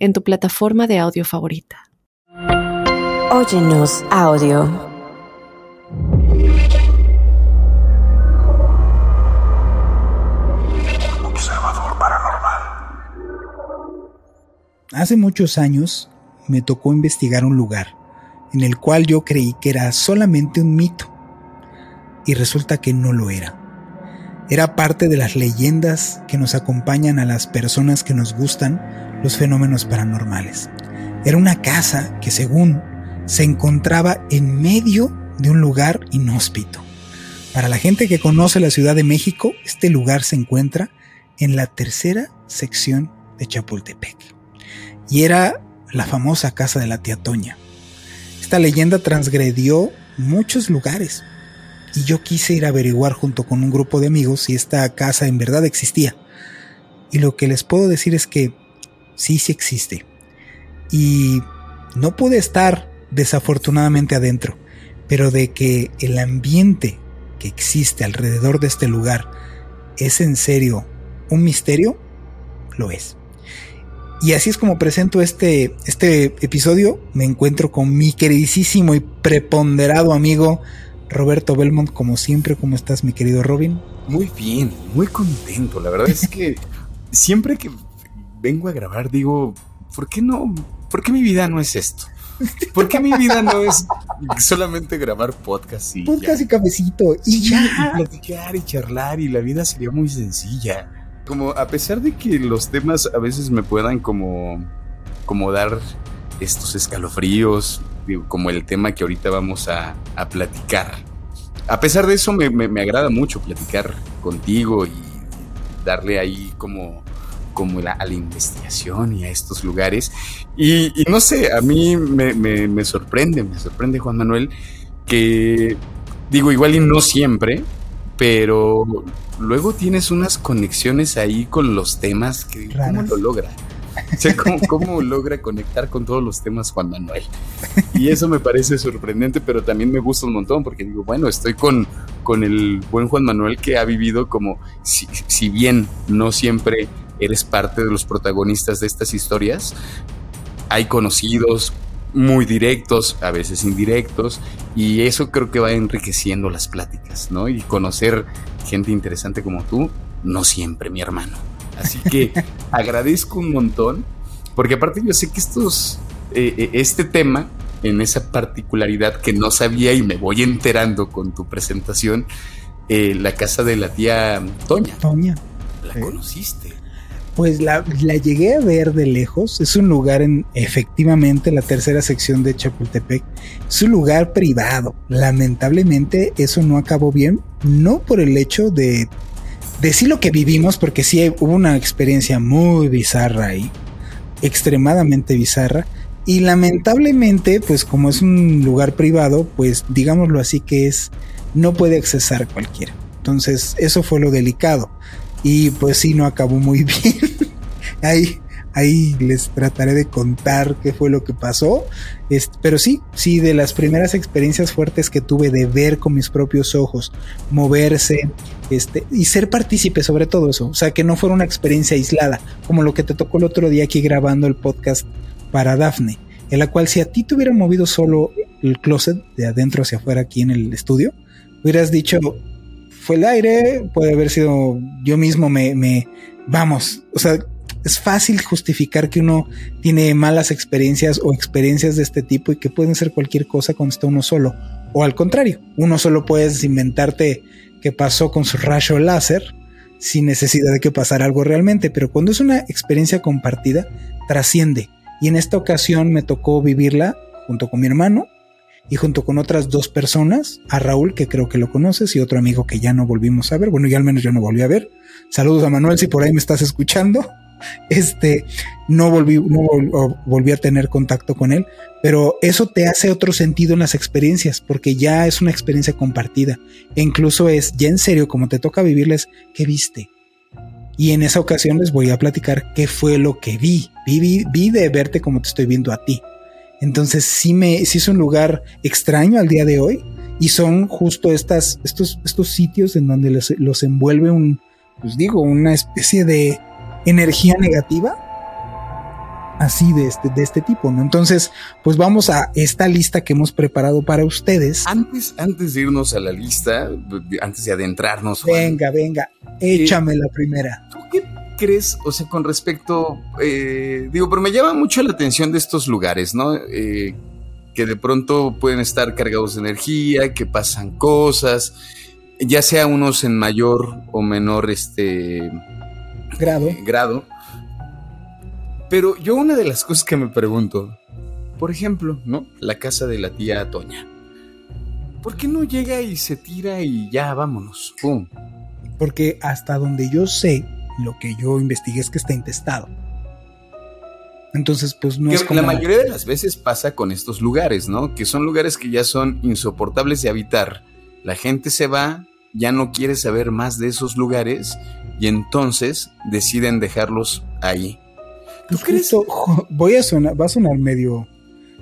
en tu plataforma de audio favorita. Óyenos audio. Observador paranormal. Hace muchos años me tocó investigar un lugar en el cual yo creí que era solamente un mito y resulta que no lo era. Era parte de las leyendas que nos acompañan a las personas que nos gustan los fenómenos paranormales. Era una casa que según se encontraba en medio de un lugar inhóspito. Para la gente que conoce la Ciudad de México, este lugar se encuentra en la tercera sección de Chapultepec. Y era la famosa casa de la tía Toña. Esta leyenda transgredió muchos lugares, y yo quise ir a averiguar junto con un grupo de amigos si esta casa en verdad existía. Y lo que les puedo decir es que sí, sí existe. Y no pude estar desafortunadamente adentro, pero de que el ambiente que existe alrededor de este lugar es en serio un misterio, lo es. Y así es como presento este, este episodio. Me encuentro con mi queridísimo y preponderado amigo Roberto Belmont, como siempre, ¿cómo estás, mi querido Robin? Muy bien, muy contento. La verdad es que siempre que vengo a grabar digo, ¿por qué no? ¿Por qué mi vida no es esto? ¿Por qué mi vida no es solamente grabar podcast y podcast y cafecito y ya y platicar y charlar y la vida sería muy sencilla? Como a pesar de que los temas a veces me puedan como como dar estos escalofríos, como el tema que ahorita vamos a, platicar. A pesar de eso, me, agrada mucho platicar contigo y darle ahí como, como la, a la investigación y a estos lugares. Y, no sé, a mí me, sorprende, me sorprende Juan Manuel, que digo, igual y no siempre, pero luego tienes unas conexiones ahí con los temas que ¿cómo lo logra? ¿cómo, logra conectar con todos los temas Juan Manuel? Y eso me parece sorprendente, pero también me gusta un montón porque digo, bueno, estoy con, con el buen Juan Manuel que ha vivido como, si, si bien no siempre eres parte de los protagonistas de estas historias, hay conocidos muy directos, a veces indirectos, y eso creo que va enriqueciendo las pláticas, ¿no? Y conocer gente interesante como tú, no siempre, mi hermano. Así que agradezco un montón, porque aparte yo sé que estos, eh, eh, este tema, en esa particularidad que no sabía y me voy enterando con tu presentación, eh, la casa de la tía Toña. Toña. ¿La conociste? Pues la, llegué a ver de lejos. Es un lugar en efectivamente la tercera sección de Chapultepec. Es un lugar privado. Lamentablemente eso no acabó bien. No por el hecho de decir lo que vivimos, porque sí hubo una experiencia muy bizarra ahí, extremadamente bizarra. Y lamentablemente, pues como es un lugar privado, pues digámoslo así que es, no puede accesar cualquiera. Entonces, eso fue lo delicado. Y pues sí, no acabó muy bien. ahí, ahí les trataré de contar qué fue lo que pasó. pero sí, sí, de las primeras experiencias fuertes que tuve de ver con mis propios ojos, moverse, este, y ser partícipe sobre todo eso. O sea, que no fuera una experiencia aislada, como lo que te tocó el otro día aquí grabando el podcast para Dafne, en la cual si a ti te hubieran movido solo el closet de adentro hacia afuera aquí en el estudio, hubieras dicho, el aire, puede haber sido yo mismo me, vamos, o sea, es fácil justificar que uno tiene malas experiencias o experiencias de este tipo y que pueden ser cualquier cosa cuando está uno solo. O al contrario, uno solo puedes inventarte que pasó con su rayo láser sin necesidad de que pasara algo realmente, pero cuando es una experiencia compartida, trasciende. Y en esta ocasión me tocó vivirla junto con mi hermano y junto con otras dos personas, a Raúl, que creo que lo conoces, y otro amigo que ya no volvimos a ver, bueno, ya al menos yo no volví a ver. Saludos a Manuel si por ahí me estás escuchando. este, no volví, no volví a tener contacto con él, pero eso te hace otro sentido en las experiencias, porque ya es una experiencia compartida. E incluso es, ya en serio, como te toca vivirles, ¿qué viste? Y en esa ocasión les voy a platicar qué fue lo que vi. Vi, vi, de verte como te estoy viendo a ti. Entonces sí me, sí es un lugar extraño al día de hoy. Y son justo estas, estos, estos sitios en donde los, los envuelve un, pues digo, una especie de energía negativa así de este, de este tipo, ¿no? Entonces, pues vamos a esta lista que hemos preparado para ustedes. Antes, antes de irnos a la lista, antes de adentrarnos. Venga, venga, échame la primera. ¿Tú qué crees, o sea, con respecto, eh, digo, pero me llama mucho la atención de estos lugares, ¿no? Eh, que de pronto pueden estar cargados de energía, que pasan cosas, ya sea unos en mayor o menor este grado. Eh, grado pero yo una de las cosas que me pregunto, por ejemplo, ¿no? La casa de la tía Toña. ¿Por qué no llega y se tira y ya vámonos? ¡Pum! Porque hasta donde yo sé, lo que yo investigué es que está intestado. Entonces, pues no es como... La mayoría de las veces pasa con estos lugares, ¿no? Que son lugares que ya son insoportables de habitar. La gente se va, ya no quiere saber más de esos lugares y entonces deciden dejarlos ahí. ¿Tú crees? voy a sonar, va a sonar medio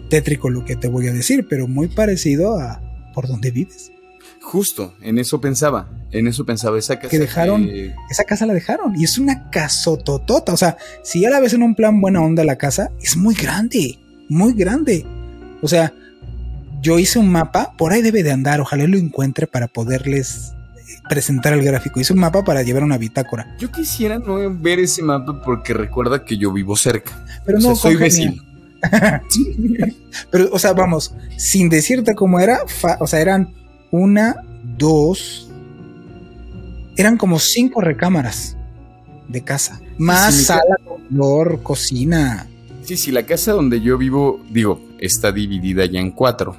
tétrico lo que te voy a decir, pero muy parecido a por donde vives. Justo, en eso pensaba, en eso pensaba esa casa. Que dejaron, esa casa la dejaron y es una casototota, o sea, si ya la ves en un plan buena onda la casa, es muy grande, muy grande. O sea, yo hice un mapa, por ahí debe de andar, ojalá lo encuentre para poderles presentar el gráfico. Hice un mapa para llevar una bitácora. Yo quisiera no ver ese mapa porque recuerda que yo vivo cerca. Pero no soy vecino. Pero, o sea, vamos, sin decirte cómo era, o sea, eran una, dos, eran como cinco recámaras de casa. Más sala, comedor, cocina. Sí, sí, la casa donde yo vivo, digo, está dividida ya en cuatro.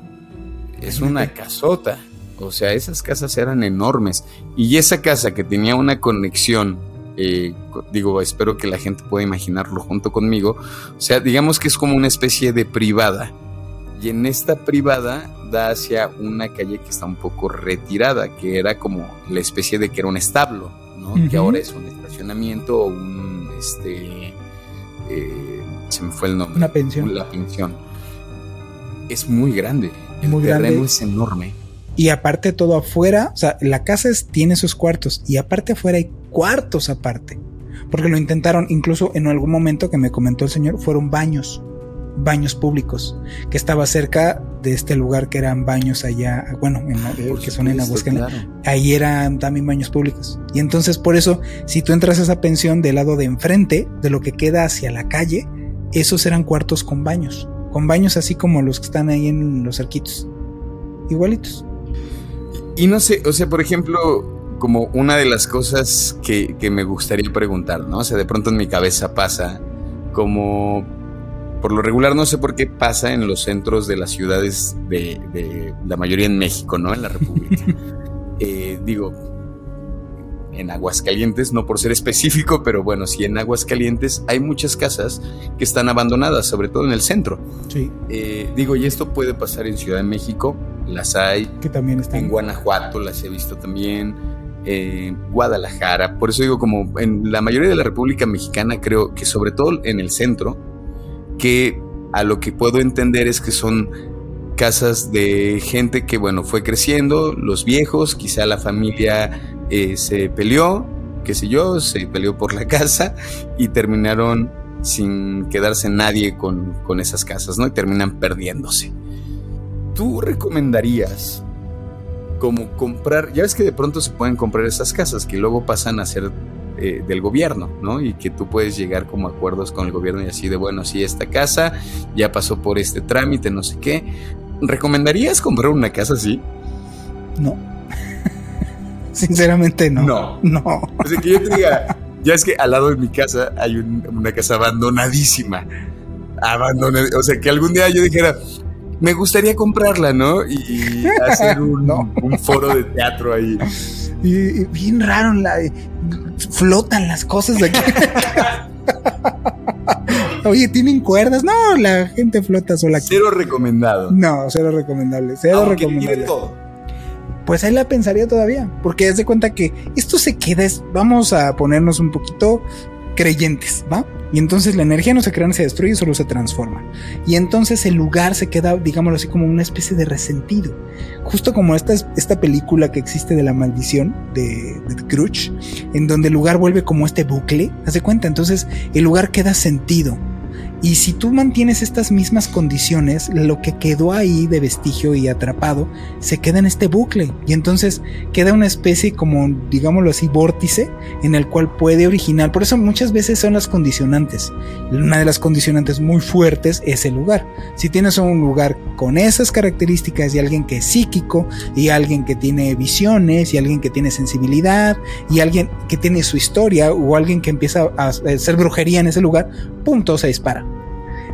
Es una casota. O sea, esas casas eran enormes. Y esa casa que tenía una conexión, eh, digo, espero que la gente pueda imaginarlo junto conmigo. O sea, digamos que es como una especie de privada. Y en esta privada da hacia una calle que está un poco retirada, que era como la especie de que era un establo, ¿no? Que ahora es un estacionamiento o un, este, eh, se me fue el nombre. Una pensión. La pensión. Es muy grande. El terreno es enorme. Y aparte todo afuera, o sea, la casa tiene sus cuartos y aparte afuera hay cuartos aparte. Porque lo intentaron, incluso en algún momento que me comentó el señor, fueron baños, baños públicos, que estaba cerca de este lugar que eran baños allá, bueno, en, eh, que son en Aguascalientes. Ahí eran también baños públicos. Y entonces por eso, si tú entras a esa pensión del lado de enfrente, de lo que queda hacia la calle, esos eran cuartos con baños, con baños así como los que están ahí en los arquitos, igualitos. Y no sé, o sea, por ejemplo, como una de las cosas que, me gustaría preguntar, ¿no? O sea, de pronto en mi cabeza pasa como por lo regular no sé por qué pasa en los centros de las ciudades de, la mayoría en México, ¿no? En la República. Eh, digo, en Aguascalientes, no por ser específico, pero bueno, sí en Aguascalientes hay muchas casas que están abandonadas, sobre todo en el centro. Sí. Eh, digo, y esto puede pasar en Ciudad de México, las hay. Que también están. En Guanajuato las he visto también. En Guadalajara. Por eso digo, como en la mayoría de la República Mexicana, creo que sobre todo en el centro, que a lo que puedo entender es que son casas de gente que, bueno, fue creciendo, los viejos, quizá la familia eh, se peleó, qué sé yo, se peleó por la casa y terminaron sin quedarse nadie con, con esas casas, ¿no? Y terminan perdiéndose. ¿tú recomendarías como comprar, ya ves que de pronto se pueden comprar esas casas que luego pasan a ser eh, del gobierno, ¿no? Y que tú puedes llegar como acuerdos con el gobierno y así de, bueno, si esta casa ya pasó por este trámite, no sé qué. ¿Recomendarías comprar una casa así? No. Sinceramente no. No. No. O sea, que yo te diga, ya es que al lado de mi casa hay una casa abandonadísima. Abandonada. O sea, que algún día yo dijera, me gustaría comprarla, ¿no? Y, hacer un, un, foro de teatro ahí. Y, bien raro, la, flotan las cosas de aquí. Oye, ¿tienen cuerdas? No, la gente flota sola. Cero recomendado. No, cero recomendable. Cero recomendable. todo. Pues ahí la pensaría todavía, porque haz de cuenta que esto se queda, vamos a ponernos un poquito creyentes, ¿va? Y entonces la energía no se crea, ni se destruye, solo se transforma. Y entonces el lugar se queda, digámoslo así, como una especie de resentido. Justo como esta, esta película que existe de la maldición de, de Crutch, en donde el lugar vuelve como este bucle, haz de cuenta, entonces el lugar queda sentido y si tú mantienes estas mismas condiciones, lo que quedó ahí de vestigio y atrapado se queda en este bucle. Y entonces queda una especie como, digámoslo así, vórtice en el cual puede originar. Por eso muchas veces son las condicionantes. Una de las condicionantes muy fuertes es el lugar. Si tienes un lugar con esas características y alguien que es psíquico y alguien que tiene visiones y alguien que tiene sensibilidad y alguien que tiene su historia o alguien que empieza a hacer brujería en ese lugar, punto, se dispara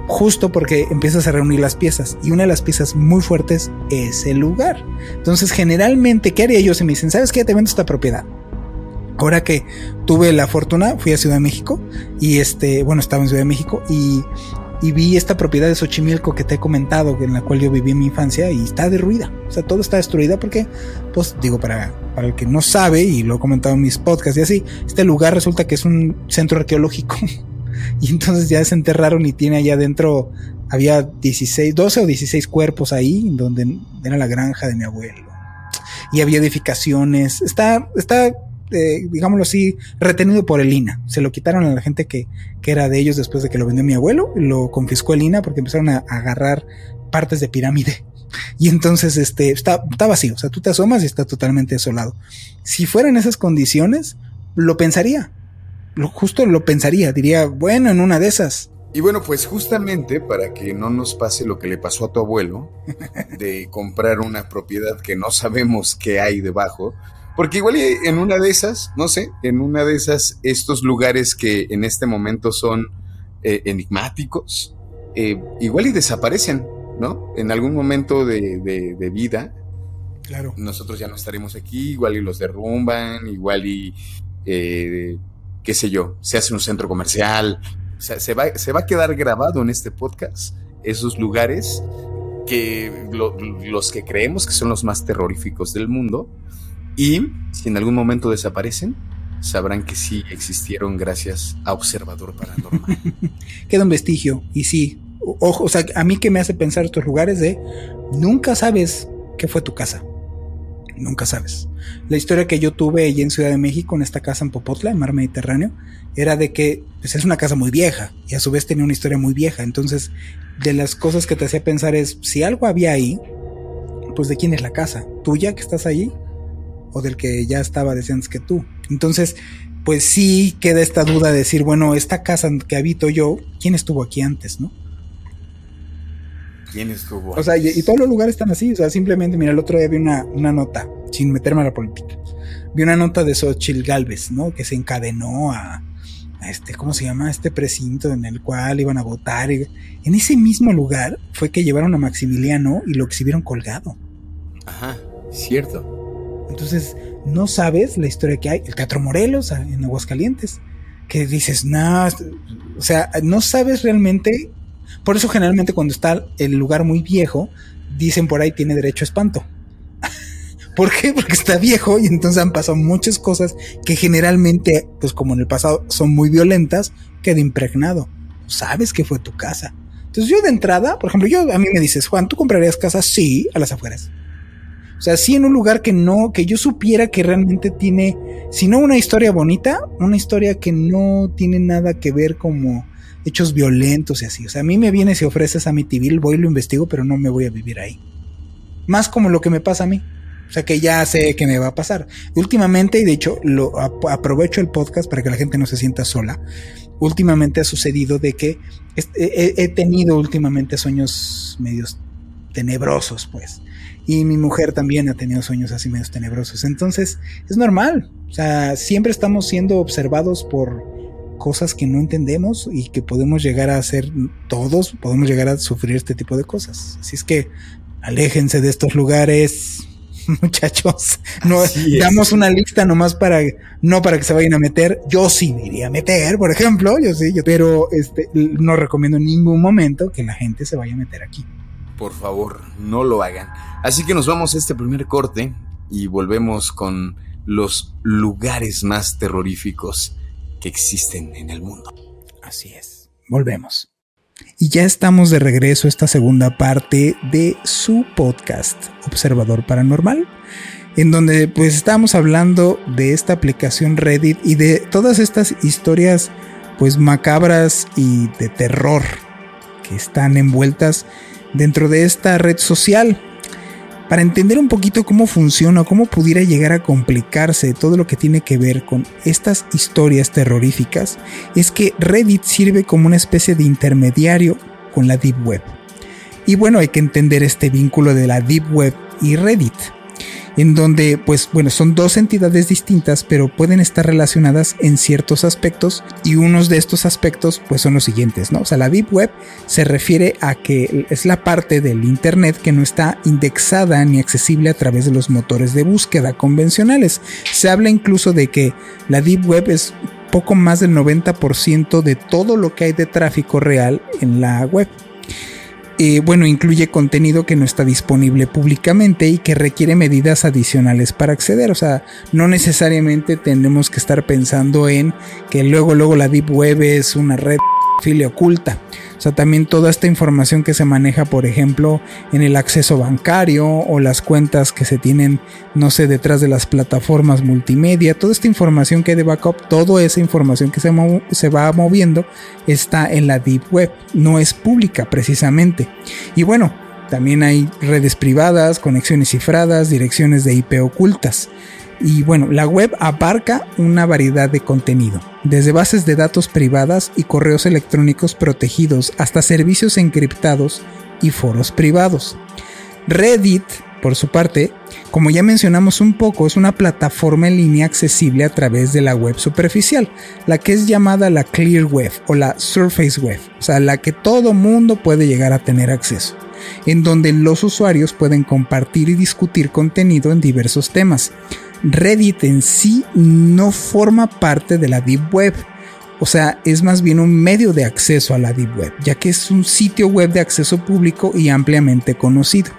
justo porque empiezas a reunir las piezas y una de las piezas muy fuertes es el lugar. Entonces, generalmente, ¿qué haría yo si me dicen, sabes qué, te vendo esta propiedad? Ahora que tuve la fortuna, fui a Ciudad de México y este, bueno, estaba en Ciudad de México y, y vi esta propiedad de Xochimilco que te he comentado, en la cual yo viví mi infancia y está derruida. O sea, todo está destruida porque, pues, digo, para, para el que no sabe, y lo he comentado en mis podcasts y así, este lugar resulta que es un centro arqueológico. Y entonces ya se enterraron y tiene allá adentro, había 16, 12 o 16 cuerpos ahí, donde era la granja de mi abuelo. Y había edificaciones. Está, está, eh, digámoslo así, retenido por el INA. Se lo quitaron a la gente que, que era de ellos después de que lo vendió mi abuelo. Lo confiscó el INA porque empezaron a, agarrar partes de pirámide. Y entonces este está, está vacío, o sea, tú te asomas y está totalmente desolado. Si fueran esas condiciones, lo pensaría, lo justo lo pensaría, diría, bueno, en una de esas. Y bueno, pues justamente para que no nos pase lo que le pasó a tu abuelo, de comprar una propiedad que no sabemos qué hay debajo, porque igual en una de esas, no sé, en una de esas, estos lugares que en este momento son eh, enigmáticos, eh, igual y desaparecen, ¿no? En algún momento de, de, vida. Claro. Nosotros ya no estaremos aquí, igual y los derrumban, igual y eh, qué sé yo, se hace un centro comercial, o sea, se va, se va a quedar grabado en este podcast esos lugares que los que creemos que son los más terroríficos del mundo y si en algún momento desaparecen, sabrán que sí existieron gracias a Observador Paranormal. Queda un vestigio y sí, ojo, o sea, a mí que me hace pensar estos lugares de nunca sabes qué fue tu casa. Nunca sabes. La historia que yo tuve allí en Ciudad de México, en esta casa en Popotla, en Mar Mediterráneo, era de que pues, es una casa muy vieja y a su vez tenía una historia muy vieja. Entonces, de las cosas que te hacía pensar es, si algo había ahí, pues de quién es la casa, tuya que estás allí o del que ya estaba antes que tú. Entonces, pues sí queda esta duda de decir, bueno, esta casa que habito yo, ¿quién estuvo aquí antes, no? ¿Quién estuvo? O sea, y, todos los lugares están así. O sea, simplemente, mira, el otro día vi una, una nota, sin meterme a la política. Vi una nota de Xochitl Galvez, ¿no? Que se encadenó a, este, ¿cómo se llama? Este precinto en el cual iban a votar. En ese mismo lugar fue que llevaron a Maximiliano y lo exhibieron colgado. Ajá, cierto. Entonces, no sabes la historia que hay. El Teatro Morelos en Aguascalientes. Que dices, no, o sea, no sabes realmente por eso generalmente cuando está el lugar muy viejo, dicen por ahí tiene derecho a espanto. ¿Por qué? Porque está viejo y entonces han pasado muchas cosas que generalmente, pues como en el pasado, son muy violentas, queda impregnado. Sabes que fue tu casa. Entonces yo de entrada, por ejemplo, yo a mí me dices, Juan, ¿tú comprarías casa? Sí, a las afueras. O sea, sí en un lugar que no, que yo supiera que realmente tiene, si no una historia bonita, una historia que no tiene nada que ver como hechos violentos y así. O sea, a mí me viene si ofreces a mi Amityville, voy y lo investigo, pero no me voy a vivir ahí. Más como lo que me pasa a mí. O sea, que ya sé que me va a pasar. Últimamente, y de hecho, lo aprovecho el podcast para que la gente no se sienta sola. Últimamente ha sucedido de que he, tenido últimamente sueños medios tenebrosos, pues. Y mi mujer también ha tenido sueños así medios tenebrosos. Entonces, es normal. O sea, siempre estamos siendo observados por, cosas que no entendemos y que podemos llegar a hacer todos, podemos llegar a sufrir este tipo de cosas. Así es que aléjense de estos lugares. muchachos. No damos una lista nomás para no para que se vayan a meter. Yo sí me iría a meter, por ejemplo, yo sí, yo, pero este no recomiendo en ningún momento que la gente se vaya a meter aquí. Por favor, no lo hagan. Así que nos vamos a este primer corte y volvemos con los lugares más terroríficos existen en el mundo. Así es. Volvemos. Y ya estamos de regreso a esta segunda parte de su podcast, Observador Paranormal, en donde pues estamos hablando de esta aplicación Reddit y de todas estas historias pues macabras y de terror que están envueltas dentro de esta red social para entender un poquito cómo funciona, cómo pudiera llegar a complicarse todo lo que tiene que ver con estas historias terroríficas, es que Reddit sirve como una especie de intermediario con la Deep Web. Y bueno, hay que entender este vínculo de la Deep Web y Reddit en donde, pues bueno, son dos entidades distintas, pero pueden estar relacionadas en ciertos aspectos y unos de estos aspectos, pues son los siguientes, ¿no? O sea, la Deep Web se refiere a que es la parte del Internet que no está indexada ni accesible a través de los motores de búsqueda convencionales. Se habla incluso de que la Deep Web es poco más del 90% de todo lo que hay de tráfico real en la web. Eh, bueno, incluye contenido que no está disponible públicamente y que requiere medidas adicionales para acceder. O sea, no necesariamente tenemos que estar pensando en que luego, luego la Deep Web es una red filia oculta. O sea, también toda esta información que se maneja, por ejemplo, en el acceso bancario o las cuentas que se tienen, no sé, detrás de las plataformas multimedia, toda esta información que hay de backup, toda esa información que se, se va moviendo está en la Deep Web, no es pública precisamente. Y bueno, también hay redes privadas, conexiones cifradas, direcciones de IP ocultas. Y bueno, la web abarca una variedad de contenido, desde bases de datos privadas y correos electrónicos protegidos hasta servicios encriptados y foros privados. Reddit, por su parte, como ya mencionamos un poco, es una plataforma en línea accesible a través de la web superficial, la que es llamada la Clear Web o la Surface Web, o sea, la que todo mundo puede llegar a tener acceso en donde los usuarios pueden compartir y discutir contenido en diversos temas, Reddit en sí no forma parte de la Deep Web. O sea, es más bien un medio de acceso a la Deep Web, ya que es un sitio web de acceso público y ampliamente conocido.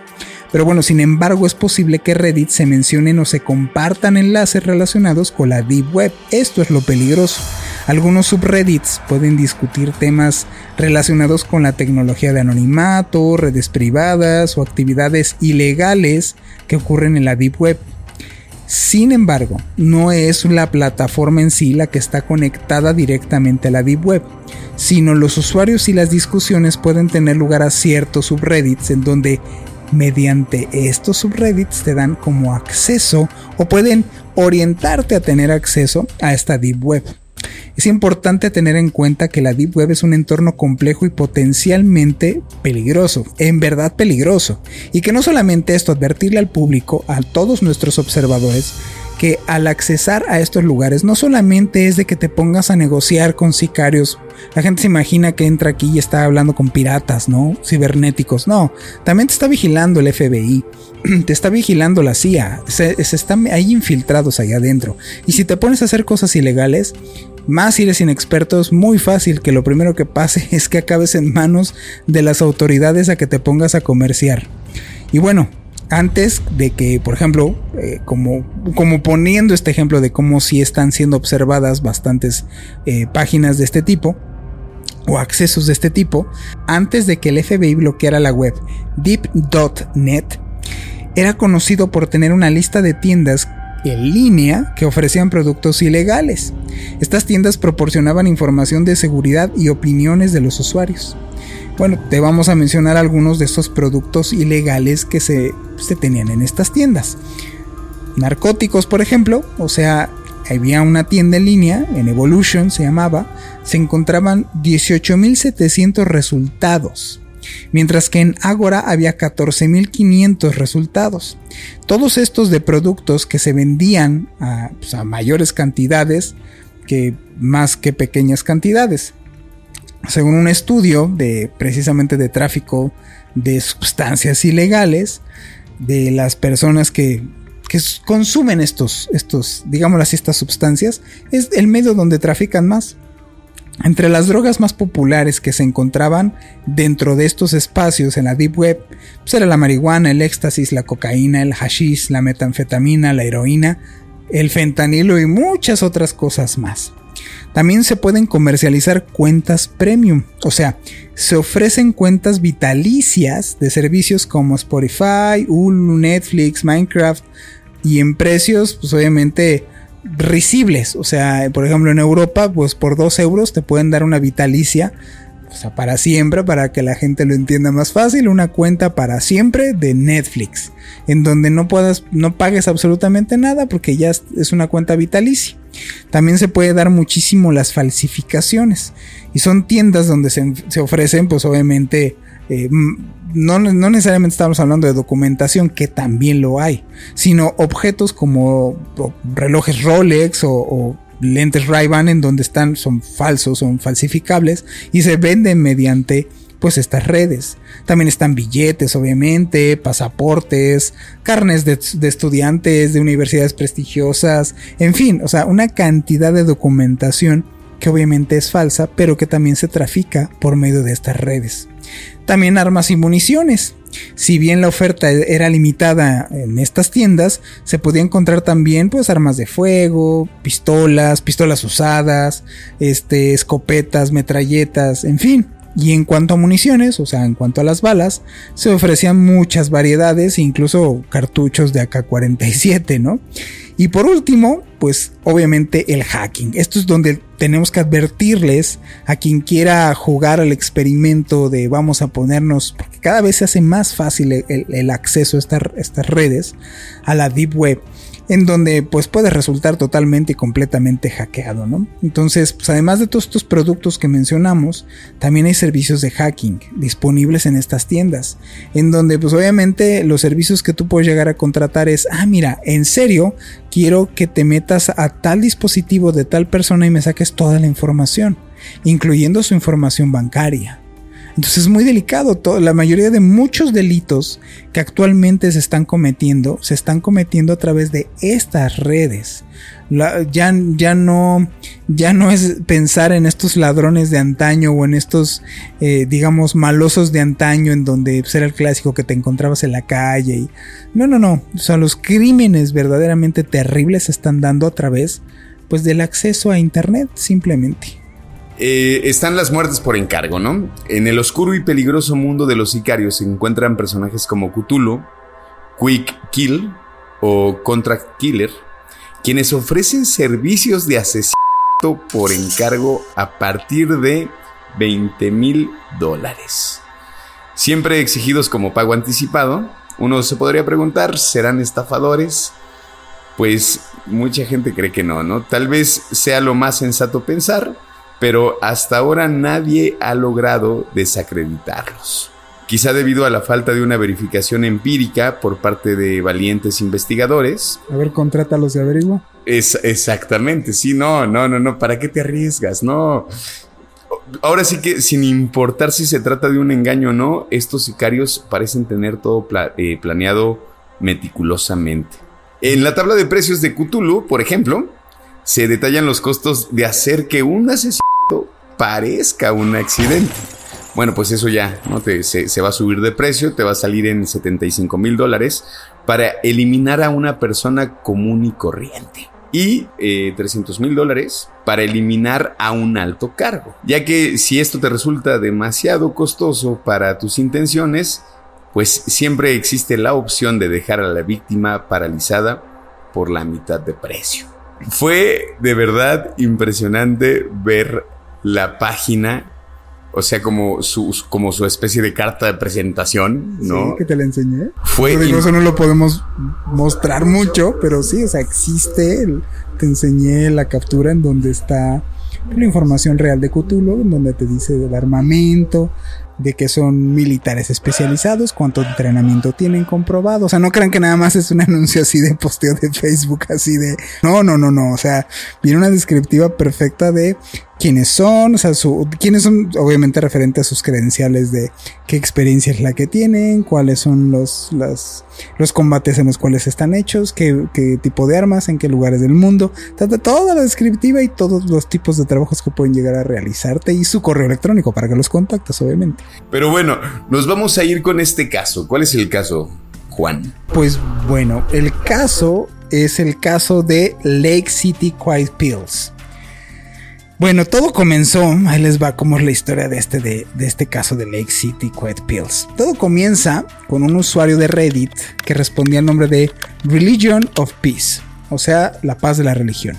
Pero bueno, sin embargo es posible que Reddit se mencionen o se compartan enlaces relacionados con la Deep Web. Esto es lo peligroso. Algunos subreddits pueden discutir temas relacionados con la tecnología de anonimato, redes privadas o actividades ilegales que ocurren en la Deep Web. Sin embargo, no es la plataforma en sí la que está conectada directamente a la Deep Web, sino los usuarios y las discusiones pueden tener lugar a ciertos subreddits en donde mediante estos subreddits te dan como acceso o pueden orientarte a tener acceso a esta Deep Web. Es importante tener en cuenta que la Deep Web es un entorno complejo y potencialmente peligroso, en verdad peligroso, y que no solamente esto, advertirle al público, a todos nuestros observadores, que al accesar a estos lugares no solamente es de que te pongas a negociar con sicarios, la gente se imagina que entra aquí y está hablando con piratas, ¿no? Cibernéticos, no, también te está vigilando el FBI, te está vigilando la CIA, se, están ahí infiltrados allá adentro, y si te pones a hacer cosas ilegales, más si eres inexperto, es muy fácil que lo primero que pase es que acabes en manos de las autoridades a que te pongas a comerciar. Y bueno, antes de que, por ejemplo, eh, como, como poniendo este ejemplo de cómo si están siendo observadas bastantes eh, páginas de este tipo, o accesos de este tipo, antes de que el FBI bloqueara la web deep.net, era conocido por tener una lista de tiendas en línea que ofrecían productos ilegales. Estas tiendas proporcionaban información de seguridad y opiniones de los usuarios. Bueno, te vamos a mencionar algunos de estos productos ilegales que se, tenían en estas tiendas. Narcóticos, por ejemplo, o sea, había una tienda en línea, en Evolution se llamaba, se encontraban 18.700 resultados mientras que en Agora había 14.500 resultados. Todos estos de productos que se vendían pues, a, mayores cantidades que más que pequeñas cantidades. Según un estudio de precisamente de tráfico de sustancias ilegales, de las personas que que consumen estos, estos, así, estas sustancias, es el medio donde trafican más. Entre las drogas más populares que se encontraban dentro de estos espacios en la Deep Web, pues era la marihuana, el éxtasis, la cocaína, el hashish, la metanfetamina, la heroína, el fentanilo y muchas otras cosas más. También se pueden comercializar cuentas premium, o sea, se ofrecen cuentas vitalicias de servicios como Spotify, Hulu, Netflix, Minecraft y en precios, pues obviamente risibles. O sea, por ejemplo, en Europa, pues por 2 euros te pueden dar una vitalicia. O sea, para siempre, para que la gente lo entienda más fácil, una cuenta para siempre de Netflix, en donde no puedas, no pagues absolutamente nada porque ya es una cuenta vitalicia. También se puede dar muchísimo las falsificaciones y son tiendas donde se, se ofrecen, pues obviamente eh, no, necesariamente estamos hablando de documentación, que también lo hay, sino objetos como relojes Rolex o, lentes Ray-Ban en donde están, son falsos, son falsificables y se venden mediante pues estas redes. También están billetes, obviamente, pasaportes, carnes de, de, estudiantes de universidades prestigiosas, en fin, o sea, una cantidad de documentación que obviamente es falsa, pero que también se trafica por medio de estas redes. También armas y municiones. Si bien la oferta era limitada en estas tiendas, se podía encontrar también pues armas de fuego, pistolas, pistolas usadas, este, escopetas, metralletas, en fin. Y en cuanto a municiones, o sea, en cuanto a las balas, se ofrecían muchas variedades, incluso cartuchos de AK-47, ¿no? Y por último, pues obviamente el hacking. Esto es donde tenemos que advertirles a quien quiera jugar al experimento de vamos a ponernos, porque cada vez se hace más fácil el, acceso a estas redes, a la deep web en donde pues puede resultar totalmente y completamente hackeado, ¿no? Entonces, pues además de todos estos productos que mencionamos, también hay servicios de hacking disponibles en estas tiendas, en donde pues obviamente los servicios que tú puedes llegar a contratar es, ah, mira, en serio, quiero que te metas a tal dispositivo de tal persona y me saques toda la información, incluyendo su información bancaria. Entonces es muy delicado. la mayoría de muchos delitos que actualmente se están cometiendo, se están cometiendo a través de estas redes. ya, ya, no, ya no es pensar en estos ladrones de antaño o en estos, eh, digamos, malosos de antaño en donde pues, era el clásico que te encontrabas en la calle. Y, no, no, no. O sea, los crímenes verdaderamente terribles se están dando a través pues, del acceso a Internet, simplemente. Eh, están las muertes por encargo, ¿no? En el oscuro y peligroso mundo de los sicarios se encuentran personajes como Cthulhu, Quick Kill o Contract Killer, quienes ofrecen servicios de asesinato por encargo a partir de 20 mil dólares. Siempre exigidos como pago anticipado, uno se podría preguntar, ¿serán estafadores? Pues mucha gente cree que no, ¿no? Tal vez sea lo más sensato pensar, pero hasta ahora nadie ha logrado desacreditarlos. Quizá debido a la falta de una verificación empírica por parte de valientes investigadores. A ver, contrátalos y averigua. Es, exactamente, sí, no, no, no, no, ¿para qué te arriesgas? No. Ahora sí que, sin importar si se trata de un engaño o no, estos sicarios parecen tener todo eh, planeado meticulosamente. En la tabla de precios de Cthulhu, por ejemplo, se detallan los costos de hacer que un asesinato parezca un accidente. Bueno, pues eso ya, ¿no? Te, se, va a subir de precio, te va a salir en 75 mil dólares para eliminar a una persona común y corriente. Y 300 eh, mil dólares para eliminar a un alto cargo. Ya que si esto te resulta demasiado costoso para tus intenciones, pues siempre existe la opción de dejar a la víctima paralizada por la mitad de precio. Fue de verdad impresionante ver la página, o sea, como su, como su especie de carta de presentación, ¿no? Sí, que te la enseñé. Fue eso no lo podemos mostrar mucho, pero sí, o sea, existe. te enseñé la captura en donde está la información real de Cthulhu, en donde te dice del armamento, de que son militares especializados, cuánto entrenamiento tienen comprobado. O sea, no crean que nada más es un anuncio así de posteo de Facebook, así de... No, no, no, no. O sea, viene una descriptiva perfecta de quiénes son, o sea, su, quiénes son, obviamente referente a sus credenciales de qué experiencia es la que tienen, cuáles son los, los, los combates en los cuales están hechos, qué, qué, tipo de armas, en qué lugares del mundo, toda la descriptiva y todos los tipos de trabajos que pueden llegar a realizarte y su correo electrónico para que los contactes, obviamente. Pero bueno, nos vamos a ir con este caso. ¿Cuál es el caso, Juan? Pues bueno, el caso es el caso de Lake City Quiet Pills. Bueno, todo comenzó, ahí les va como es la historia de este, de, este caso de Lake City Quiet Pills. Todo comienza con un usuario de Reddit que respondía al nombre de Religion of Peace, o sea, la paz de la religión.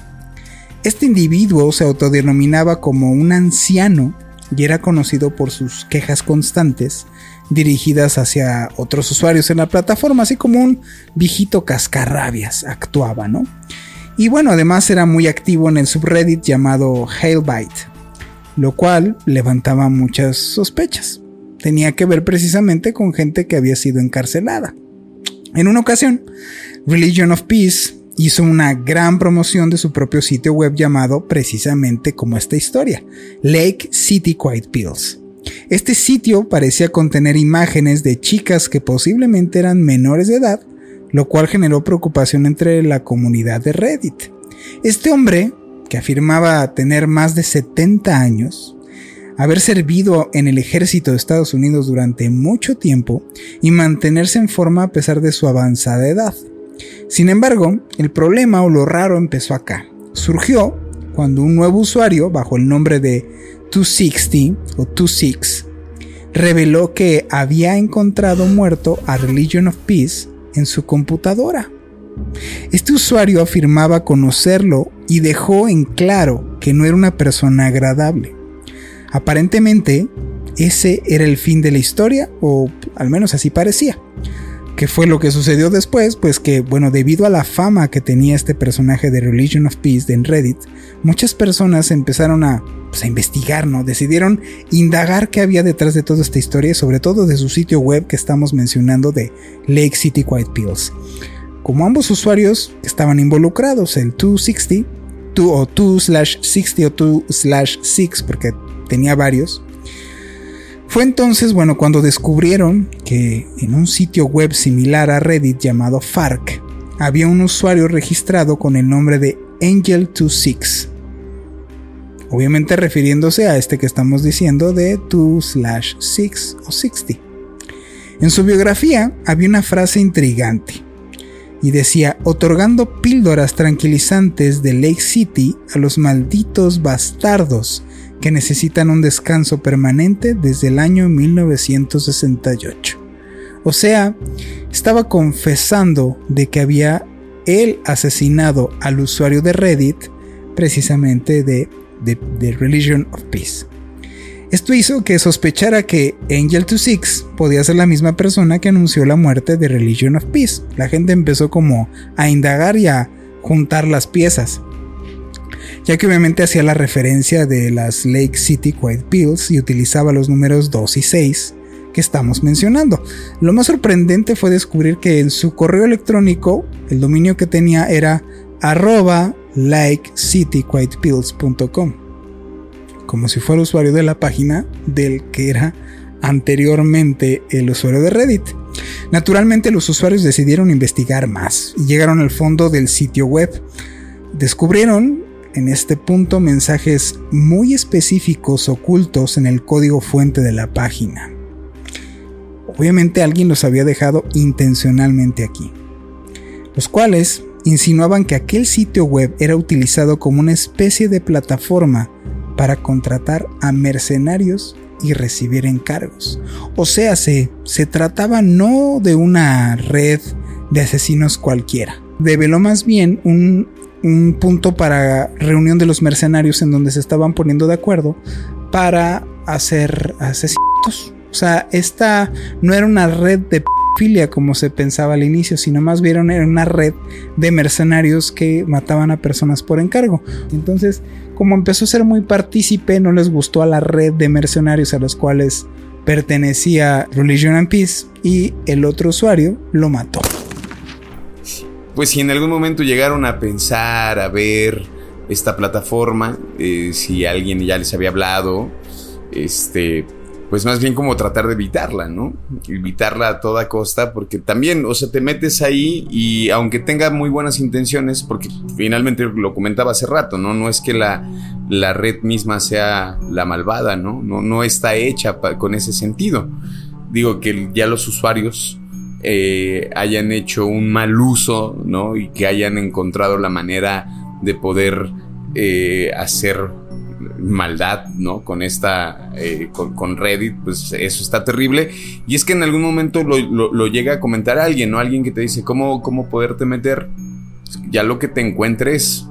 Este individuo se autodenominaba como un anciano y era conocido por sus quejas constantes dirigidas hacia otros usuarios en la plataforma, así como un viejito cascarrabias actuaba, ¿no? Y bueno, además era muy activo en el subreddit llamado Hailbite, lo cual levantaba muchas sospechas. Tenía que ver precisamente con gente que había sido encarcelada. En una ocasión, Religion of Peace hizo una gran promoción de su propio sitio web llamado precisamente como esta historia, Lake City Quiet Pills. Este sitio parecía contener imágenes de chicas que posiblemente eran menores de edad lo cual generó preocupación entre la comunidad de Reddit. Este hombre, que afirmaba tener más de 70 años, haber servido en el ejército de Estados Unidos durante mucho tiempo y mantenerse en forma a pesar de su avanzada edad. Sin embargo, el problema o lo raro empezó acá. Surgió cuando un nuevo usuario, bajo el nombre de 260 o 26, reveló que había encontrado muerto a Religion of Peace en su computadora. Este usuario afirmaba conocerlo y dejó en claro que no era una persona agradable. Aparentemente, ese era el fin de la historia, o al menos así parecía. ¿Qué fue lo que sucedió después? Pues que, bueno, debido a la fama que tenía este personaje de Religion of Peace en Reddit, muchas personas empezaron a, pues, investigar, ¿no? Decidieron indagar qué había detrás de toda esta historia, sobre todo de su sitio web que estamos mencionando de Lake City Quiet Pills. Como ambos usuarios estaban involucrados, el 260, 2 o 2 slash 60 o 2 slash 6, porque tenía varios, fue entonces, bueno, cuando descubrieron que en un sitio web similar a Reddit llamado FARC había un usuario registrado con el nombre de Angel26. Obviamente refiriéndose a este que estamos diciendo de 2 6 o 60. En su biografía había una frase intrigante y decía, otorgando píldoras tranquilizantes de Lake City a los malditos bastardos que necesitan un descanso permanente desde el año 1968. O sea, estaba confesando de que había él asesinado al usuario de Reddit precisamente de, de, Religion of Peace. Esto hizo que sospechara que Angel26 podía ser la misma persona que anunció la muerte de Religion of Peace. La gente empezó como a indagar y a juntar las piezas ya que obviamente hacía la referencia de las Lake City Quiet Pills y utilizaba los números 2 y 6 que estamos mencionando. Lo más sorprendente fue descubrir que en su correo electrónico el dominio que tenía era arroba likecityquietpills.com como si fuera usuario de la página del que era anteriormente el usuario de Reddit. Naturalmente los usuarios decidieron investigar más y llegaron al fondo del sitio web. Descubrieron en este punto mensajes muy específicos ocultos en el código fuente de la página. Obviamente alguien los había dejado intencionalmente aquí, los cuales insinuaban que aquel sitio web era utilizado como una especie de plataforma para contratar a mercenarios y recibir encargos. O sea, se, se trataba no de una red de asesinos cualquiera. Develó más bien un un punto para reunión de los mercenarios en donde se estaban poniendo de acuerdo para hacer asesinatos. O sea, esta no era una red de filia como se pensaba al inicio, sino más bien era una red de mercenarios que mataban a personas por encargo. Entonces, como empezó a ser muy partícipe, no les gustó a la red de mercenarios a los cuales pertenecía Religion and Peace y el otro usuario lo mató pues si en algún momento llegaron a pensar, a ver esta plataforma, eh, si alguien ya les había hablado, este, pues más bien como tratar de evitarla, ¿no? Evitarla a toda costa, porque también, o sea, te metes ahí y aunque tenga muy buenas intenciones, porque finalmente lo comentaba hace rato, ¿no? No es que la, la red misma sea la malvada, ¿no? No, no está hecha con ese sentido. Digo que ya los usuarios eh, hayan hecho un mal uso, ¿no? Y que hayan encontrado la manera de poder eh, hacer maldad, ¿no? Con esta, eh, con, Reddit, pues eso está terrible. Y es que en algún momento lo, llega a comentar alguien, ¿no? Alguien que te dice cómo, cómo poderte meter. Ya lo que te encuentres,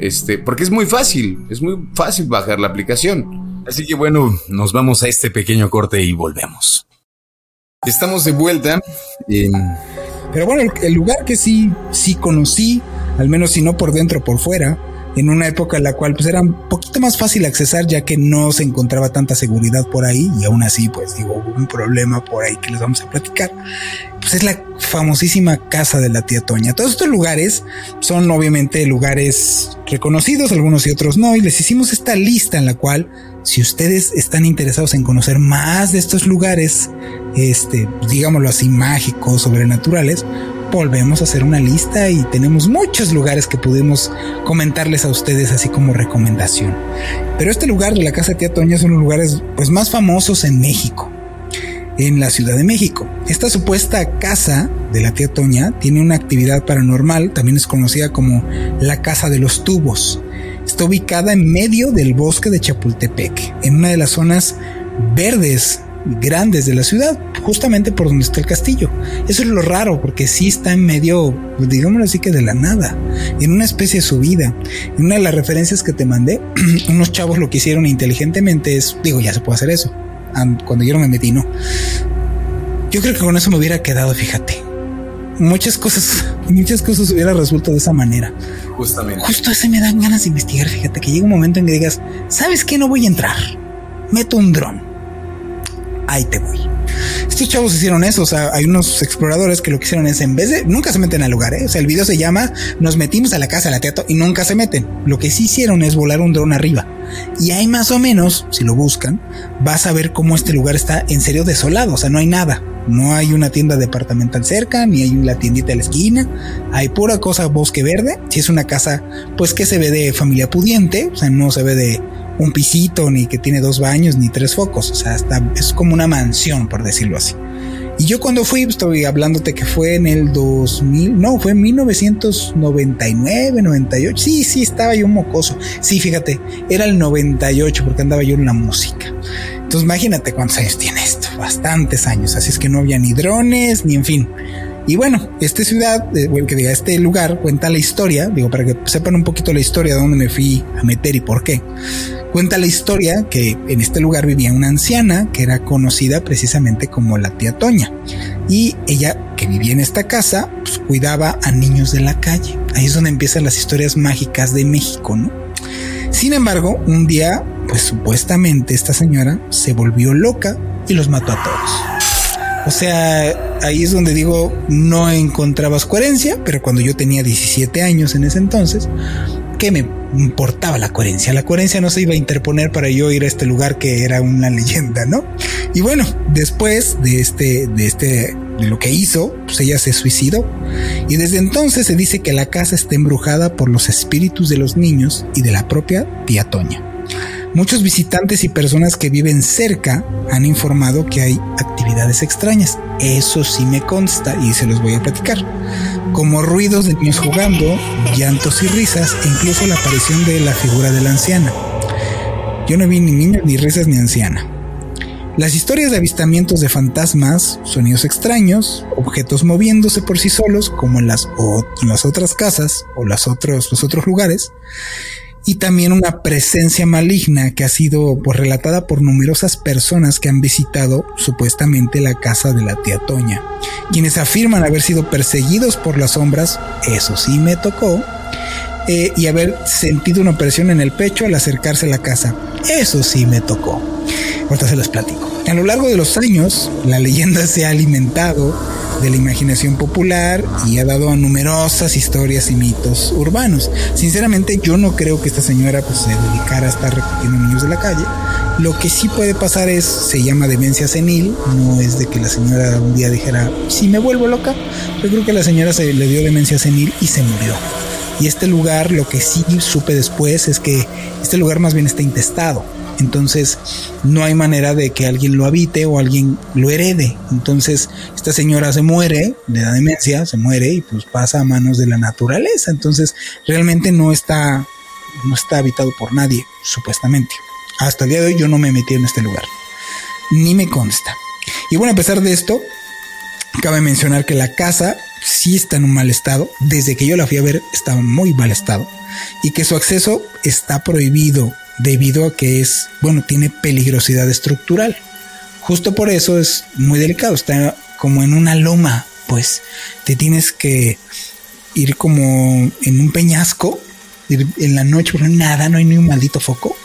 este, porque es muy fácil, es muy fácil bajar la aplicación. Así que bueno, nos vamos a este pequeño corte y volvemos. Estamos de vuelta. Pero bueno, el, el lugar que sí, sí conocí, al menos si no por dentro, por fuera, en una época en la cual pues era un poquito más fácil accesar ya que no se encontraba tanta seguridad por ahí y aún así pues digo hubo un problema por ahí que les vamos a platicar. Pues es la famosísima casa de la tía Toña. Todos estos lugares son obviamente lugares reconocidos algunos y otros no y les hicimos esta lista en la cual si ustedes están interesados en conocer más de estos lugares este digámoslo así mágicos sobrenaturales volvemos a hacer una lista y tenemos muchos lugares que pudimos comentarles a ustedes así como recomendación. Pero este lugar de la Casa de Tía Toña son los lugares pues más famosos en México, en la Ciudad de México. Esta supuesta casa de la Tía Toña tiene una actividad paranormal, también es conocida como la Casa de los Tubos. Está ubicada en medio del bosque de Chapultepec, en una de las zonas verdes grandes de la ciudad, justamente por donde está el castillo. Eso es lo raro, porque sí está en medio, pues, digámoslo así que de la nada, en una especie de subida. En una de las referencias que te mandé, unos chavos lo que hicieron inteligentemente es, digo, ya se puede hacer eso. Cuando yo no me metí, no. Yo creo que con eso me hubiera quedado, fíjate. Muchas cosas, muchas cosas hubiera resuelto de esa manera. Justamente. Justo ese me dan ganas de investigar. Fíjate que llega un momento en que digas, ¿sabes qué? No voy a entrar. Meto un dron ahí te voy. Estos chavos hicieron eso, o sea, hay unos exploradores que lo que hicieron es, en vez de, nunca se meten al lugar, ¿eh? o sea, el video se llama, nos metimos a la casa de la teatro y nunca se meten. Lo que sí hicieron es volar un dron arriba. Y ahí más o menos, si lo buscan, vas a ver cómo este lugar está en serio desolado, o sea, no hay nada. No hay una tienda departamental cerca, ni hay la tiendita de la esquina. Hay pura cosa bosque verde. Si es una casa, pues que se ve de familia pudiente, o sea, no se ve de un pisito, ni que tiene dos baños, ni tres focos. O sea, está, es como una mansión, por decirlo así. Y yo cuando fui, pues, estoy hablándote que fue en el 2000, no, fue en 1999, 98. Sí, sí, estaba yo mocoso. Sí, fíjate, era el 98 porque andaba yo en la música. Entonces imagínate cuántos años tiene esto, bastantes años. Así es que no había ni drones, ni en fin. Y bueno, esta ciudad, eh, que diga, este lugar cuenta la historia, digo, para que sepan un poquito la historia de dónde me fui a meter y por qué. Cuenta la historia que en este lugar vivía una anciana que era conocida precisamente como la tía Toña. Y ella, que vivía en esta casa, pues cuidaba a niños de la calle. Ahí es donde empiezan las historias mágicas de México, ¿no? Sin embargo, un día, pues supuestamente esta señora se volvió loca y los mató a todos. O sea, ahí es donde digo, no encontrabas coherencia, pero cuando yo tenía 17 años en ese entonces, ¿qué me importaba la coherencia? La coherencia no se iba a interponer para yo ir a este lugar que era una leyenda, ¿no? Y bueno, después de este, de este, de lo que hizo, pues ella se suicidó. Y desde entonces se dice que la casa está embrujada por los espíritus de los niños y de la propia tía Toña. Muchos visitantes y personas que viven cerca han informado que hay actividades extrañas. Eso sí me consta y se los voy a platicar. Como ruidos de niños jugando, llantos y risas e incluso la aparición de la figura de la anciana. Yo no vi ni niños, ni risas, ni anciana. Las historias de avistamientos de fantasmas, sonidos extraños, objetos moviéndose por sí solos, como en las, otras casas o los otros lugares, y también una presencia maligna que ha sido pues, relatada por numerosas personas que han visitado supuestamente la casa de la tía Toña, quienes afirman haber sido perseguidos por las sombras, eso sí me tocó, eh, y haber sentido una presión en el pecho al acercarse a la casa, eso sí me tocó. Ahorita se los platico. A lo largo de los años, la leyenda se ha alimentado de la imaginación popular y ha dado a numerosas historias y mitos urbanos. Sinceramente, yo no creo que esta señora pues, se dedicara a estar recogiendo niños de la calle. Lo que sí puede pasar es, se llama demencia senil, no es de que la señora un día dijera, si me vuelvo loca, yo creo que la señora se le dio demencia senil y se murió. Y este lugar, lo que sí supe después es que este lugar más bien está intestado. Entonces no hay manera de que alguien lo habite o alguien lo herede. Entonces esta señora se muere, le da demencia, se muere y pues pasa a manos de la naturaleza. Entonces realmente no está, no está habitado por nadie, supuestamente. Hasta el día de hoy yo no me metí en este lugar. Ni me consta. Y bueno, a pesar de esto, cabe mencionar que la casa sí está en un mal estado. Desde que yo la fui a ver, estaba en muy mal estado. Y que su acceso está prohibido debido a que es, bueno, tiene peligrosidad estructural. Justo por eso es muy delicado. Está como en una loma, pues te tienes que ir como en un peñasco, ir en la noche, porque nada, no hay ni un maldito foco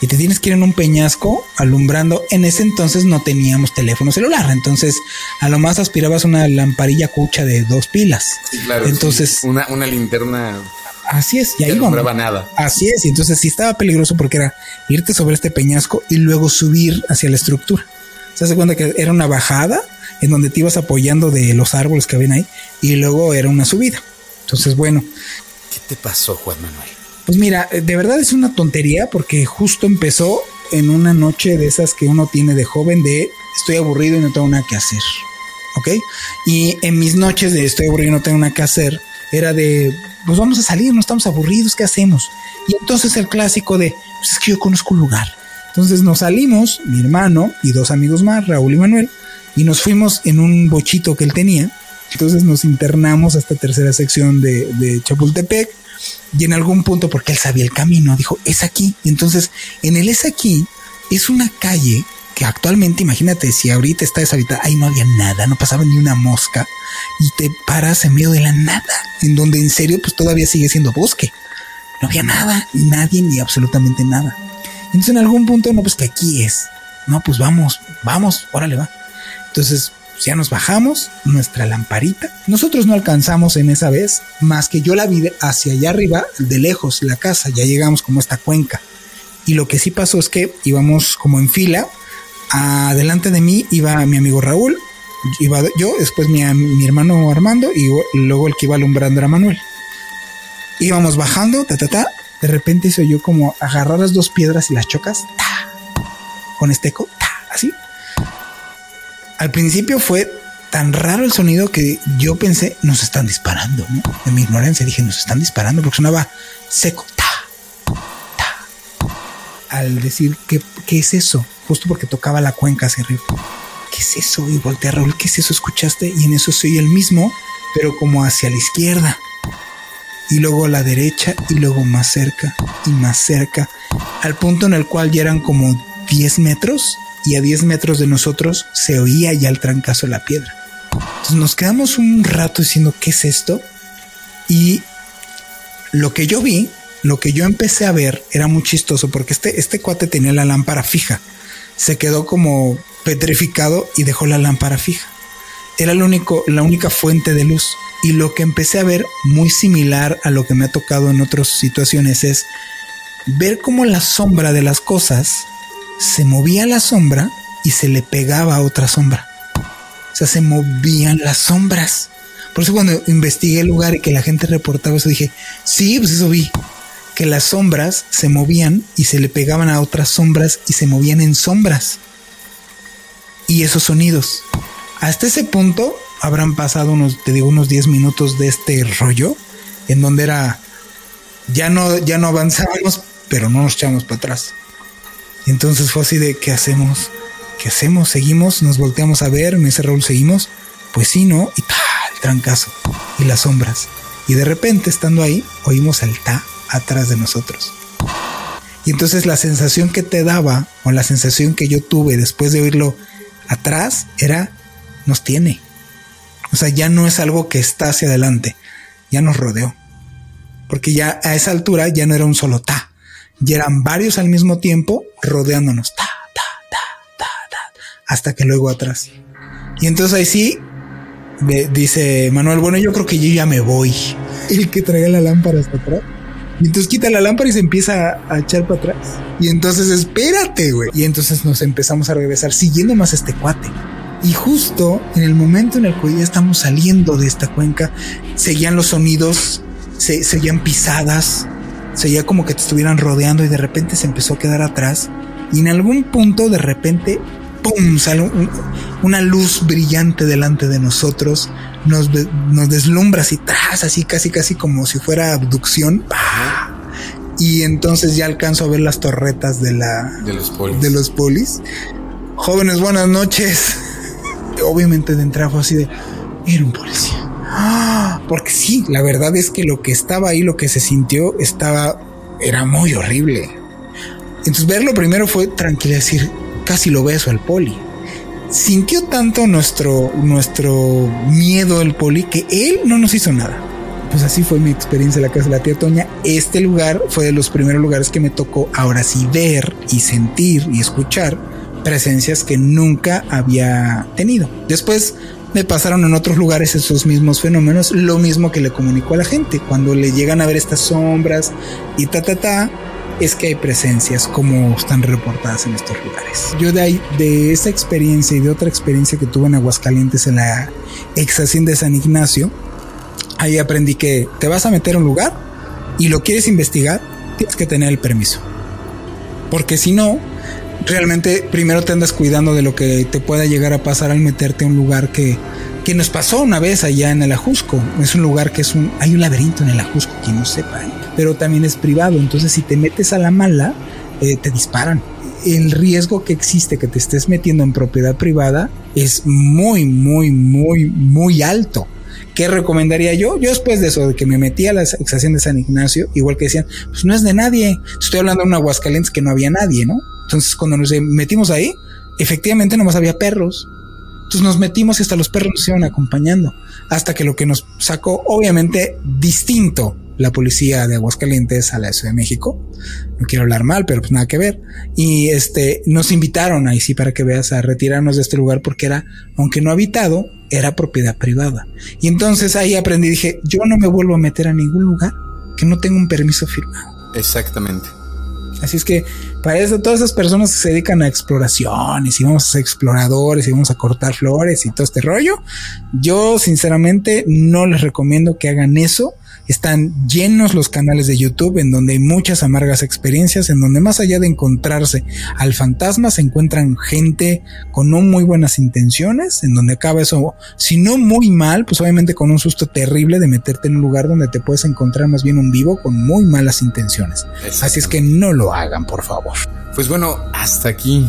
y te tienes que ir en un peñasco alumbrando. En ese entonces no teníamos teléfono celular, entonces a lo más aspirabas una lamparilla cucha de dos pilas. claro. Entonces, una, una linterna. Así es, y ahí no nada. Así es, y entonces sí estaba peligroso porque era irte sobre este peñasco y luego subir hacia la estructura. Se hace cuenta que era una bajada en donde te ibas apoyando de los árboles que habían ahí y luego era una subida. Entonces, bueno. ¿Qué te pasó, Juan Manuel? Pues mira, de verdad es una tontería porque justo empezó en una noche de esas que uno tiene de joven de estoy aburrido y no tengo nada que hacer. ¿Ok? Y en mis noches de estoy aburrido y no tengo nada que hacer, era de, pues vamos a salir, no estamos aburridos, ¿qué hacemos? Y entonces el clásico de, pues es que yo conozco un lugar. Entonces nos salimos, mi hermano y dos amigos más, Raúl y Manuel, y nos fuimos en un bochito que él tenía. Entonces nos internamos a esta tercera sección de, de Chapultepec y en algún punto, porque él sabía el camino, dijo, es aquí. Y entonces, en el es aquí, es una calle que actualmente, imagínate, si ahorita está deshabitada, ahí no había nada, no pasaba ni una mosca y te paras en medio de la nada, en donde en serio, pues todavía sigue siendo bosque. No había nada, ni nadie, ni absolutamente nada. Entonces, en algún punto, no, pues que aquí es. No, pues vamos, vamos, órale, va. Entonces, ya nos bajamos, nuestra lamparita. Nosotros no alcanzamos en esa vez, más que yo la vi hacia allá arriba, de lejos, la casa, ya llegamos como esta cuenca. Y lo que sí pasó es que íbamos como en fila, adelante de mí iba mi amigo Raúl, iba yo, después mi, mi hermano Armando y luego el que iba alumbrando era Manuel. Íbamos bajando, ta, ta, ta, de repente se oyó como agarrar las dos piedras y las chocas, con este eco, ta, así, al principio fue tan raro el sonido que yo pensé, nos están disparando, ¿no? Mi ignorancia dije, nos están disparando porque sonaba seco. Al decir, ¿qué, ¿qué es eso? Justo porque tocaba la cuenca hacia arriba. ¿Qué es eso? Y volteé a Raúl, ¿qué es eso? ¿Escuchaste? Y en eso soy el mismo, pero como hacia la izquierda. Y luego a la derecha y luego más cerca y más cerca. Al punto en el cual ya eran como 10 metros y a 10 metros de nosotros se oía ya el trancazo de la piedra. Entonces nos quedamos un rato diciendo, ¿qué es esto? Y lo que yo vi, lo que yo empecé a ver era muy chistoso porque este, este cuate tenía la lámpara fija. Se quedó como petrificado y dejó la lámpara fija. Era el único, la única fuente de luz. Y lo que empecé a ver, muy similar a lo que me ha tocado en otras situaciones, es ver cómo la sombra de las cosas se movía la sombra y se le pegaba a otra sombra. O sea, se movían las sombras. Por eso cuando investigué el lugar y que la gente reportaba eso, dije, sí, pues eso vi. Que las sombras se movían y se le pegaban a otras sombras y se movían en sombras. Y esos sonidos. Hasta ese punto habrán pasado unos, te digo, unos 10 minutos de este rollo, en donde era, ya no, ya no avanzábamos, pero no nos echamos para atrás. Y entonces fue así de, ¿qué hacemos? ¿Qué hacemos? ¿Seguimos? ¿Nos volteamos a ver? ¿Me dice Raúl, seguimos? Pues sí, ¿no? Y ta, el trancazo. Y las sombras. Y de repente, estando ahí, oímos el ta atrás de nosotros. Y entonces la sensación que te daba, o la sensación que yo tuve después de oírlo atrás, era, nos tiene. O sea, ya no es algo que está hacia adelante, ya nos rodeó. Porque ya a esa altura ya no era un solo ta, y eran varios al mismo tiempo rodeándonos, ta, ta, ta, ta, ta, hasta que luego atrás. Y entonces ahí sí, dice Manuel, bueno, yo creo que yo ya me voy. El que traiga la lámpara hasta atrás. Y entonces quita la lámpara y se empieza a echar para atrás. Y entonces espérate, güey. Y entonces nos empezamos a regresar siguiendo más este cuate. Y justo en el momento en el que ya estamos saliendo de esta cuenca, seguían los sonidos, se, seguían pisadas, seguía como que te estuvieran rodeando y de repente se empezó a quedar atrás. Y en algún punto de repente ¡pum! sale una luz brillante delante de nosotros, nos, nos deslumbra así, tras, así casi, casi como si fuera abducción. Y entonces ya alcanzo a ver las torretas de la de los polis. De los polis. Jóvenes, buenas noches. Obviamente de entrada fue así de era un policía. Porque sí, la verdad es que lo que estaba ahí, lo que se sintió, estaba, era muy horrible. Entonces verlo primero fue tranquilo, decir, casi lo beso al poli. Sintió tanto nuestro, nuestro miedo el poli que él no nos hizo nada. Pues así fue mi experiencia en la casa de la tía Toña. Este lugar fue de los primeros lugares que me tocó ahora sí ver y sentir y escuchar presencias que nunca había tenido. Después me pasaron en otros lugares esos mismos fenómenos, lo mismo que le comunicó a la gente. Cuando le llegan a ver estas sombras y ta ta ta, es que hay presencias como están reportadas en estos lugares. Yo de ahí, de esa experiencia y de otra experiencia que tuve en Aguascalientes en la ex de San Ignacio, ahí aprendí que te vas a meter a un lugar y lo quieres investigar, tienes que tener el permiso. Porque si no, realmente primero te andas cuidando de lo que te pueda llegar a pasar al meterte a un lugar que, que nos pasó una vez allá en el Ajusco. Es un lugar que es un, hay un laberinto en el Ajusco, quien no sepa. ¿eh? pero también es privado. Entonces, si te metes a la mala, eh, te disparan. El riesgo que existe que te estés metiendo en propiedad privada es muy, muy, muy, muy alto. ¿Qué recomendaría yo? Yo después de eso, de que me metí a la extracción de San Ignacio, igual que decían, pues no es de nadie. Estoy hablando de un Aguascalientes que no había nadie, ¿no? Entonces cuando nos metimos ahí, efectivamente nomás había perros. Entonces nos metimos y hasta los perros nos iban acompañando. Hasta que lo que nos sacó, obviamente, distinto la policía de Aguascalientes a la Ciudad de México. No quiero hablar mal, pero pues nada que ver. Y este, nos invitaron ahí sí para que veas a retirarnos de este lugar porque era, aunque no habitado, era propiedad privada. Y entonces ahí aprendí, dije, yo no me vuelvo a meter a ningún lugar que no tenga un permiso firmado. Exactamente. Así es que para eso todas esas personas que se dedican a exploraciones y vamos a ser exploradores y vamos a cortar flores y todo este rollo, yo sinceramente no les recomiendo que hagan eso están llenos los canales de YouTube en donde hay muchas amargas experiencias, en donde más allá de encontrarse al fantasma se encuentran gente con no muy buenas intenciones, en donde acaba eso, si no muy mal, pues obviamente con un susto terrible de meterte en un lugar donde te puedes encontrar más bien un vivo con muy malas intenciones. Así es que no lo hagan, por favor. Pues bueno, hasta aquí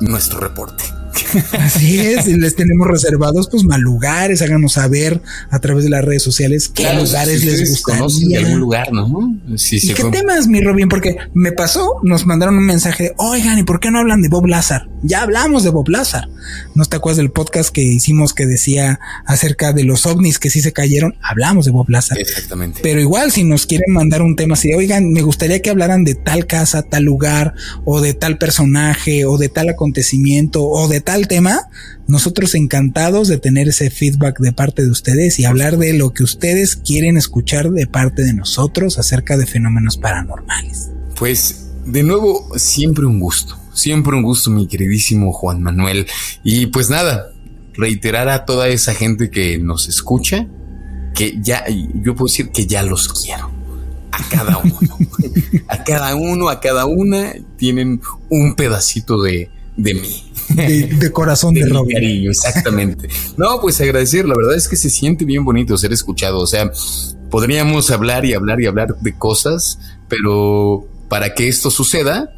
nuestro reporte. Así es, y les tenemos reservados pues mal lugares, háganos saber a través de las redes sociales qué lugares les gustaría. de algún lugar, ¿no? ¿Y qué temas, mi Robin? Porque me pasó, nos mandaron un mensaje de, oigan, ¿y por qué no hablan de Bob Lazar? Ya hablamos de Bob Lazar. ¿No te acuerdas del podcast que hicimos que decía acerca de los ovnis que sí se cayeron? Hablamos de Bob Lazar. Exactamente. Pero igual, si nos quieren mandar un tema así, oigan, me gustaría que hablaran de tal casa, tal lugar, o de tal personaje, o de tal acontecimiento, o de tal tema, nosotros encantados de tener ese feedback de parte de ustedes y hablar de lo que ustedes quieren escuchar de parte de nosotros acerca de fenómenos paranormales. Pues de nuevo, siempre un gusto, siempre un gusto mi queridísimo Juan Manuel. Y pues nada, reiterar a toda esa gente que nos escucha que ya, yo puedo decir que ya los quiero. A cada uno. a cada uno, a cada una tienen un pedacito de, de mí. De, corazón de, de cariño, exactamente. No, pues agradecer, la verdad es que se siente bien bonito ser escuchado. O sea, podríamos hablar y hablar y hablar de cosas, pero para que esto suceda,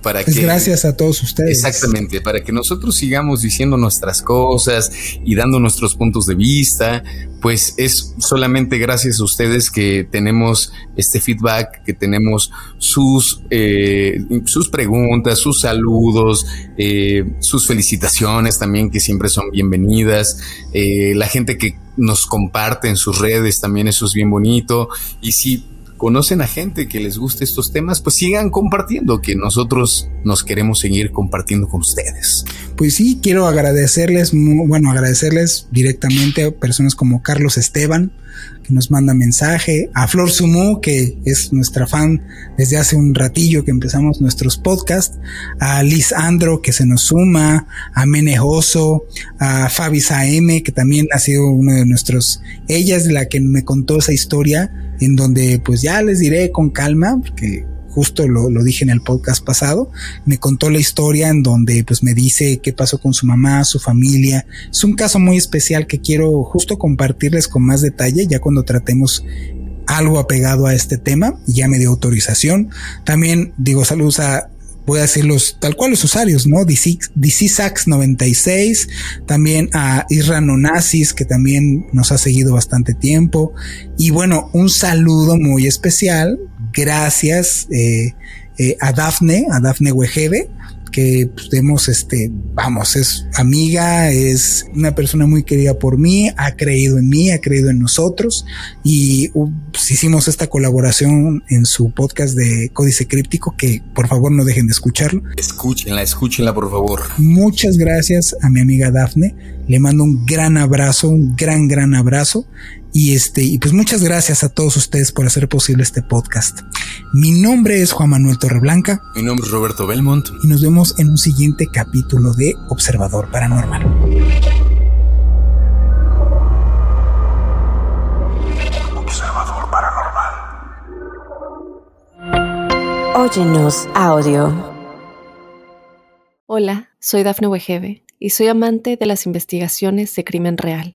para que, gracias a todos ustedes. Exactamente, para que nosotros sigamos diciendo nuestras cosas y dando nuestros puntos de vista, pues es solamente gracias a ustedes que tenemos este feedback, que tenemos sus, eh, sus preguntas, sus saludos, eh, sus felicitaciones también, que siempre son bienvenidas, eh, la gente que nos comparte en sus redes también eso es bien bonito y si conocen a gente que les guste estos temas, pues sigan compartiendo, que nosotros nos queremos seguir compartiendo con ustedes. Pues sí, quiero agradecerles, bueno, agradecerles directamente a personas como Carlos Esteban, que nos manda mensaje, a Flor Sumu, que es nuestra fan desde hace un ratillo que empezamos nuestros podcasts, a Liz Andro, que se nos suma, a Menejoso, a Fabi Saeme, que también ha sido uno de nuestros, ella es la que me contó esa historia, en donde pues ya les diré con calma, porque justo lo, lo, dije en el podcast pasado, me contó la historia en donde pues me dice qué pasó con su mamá, su familia. Es un caso muy especial que quiero justo compartirles con más detalle ya cuando tratemos algo apegado a este tema y ya me dio autorización. También digo saludos a voy a decirlos tal cual los usuarios, ¿no? DC, DC Sax 96, también a Isra Nazis, que también nos ha seguido bastante tiempo. Y bueno, un saludo muy especial gracias eh, eh, a Dafne, a Dafne Wegebe, que pues, este, vamos, es amiga, es una persona muy querida por mí, ha creído en mí, ha creído en nosotros y uh, pues, hicimos esta colaboración en su podcast de Códice Críptico que por favor no dejen de escucharlo. Escúchenla, escúchenla por favor. Muchas gracias a mi amiga Dafne, le mando un gran abrazo, un gran, gran abrazo y este, y pues muchas gracias a todos ustedes por hacer posible este podcast. Mi nombre es Juan Manuel Torreblanca. Mi nombre es Roberto Belmont. Y nos vemos en un siguiente capítulo de Observador Paranormal. Observador Paranormal. Óyenos audio. Hola, soy Dafne Wegebe y soy amante de las investigaciones de crimen real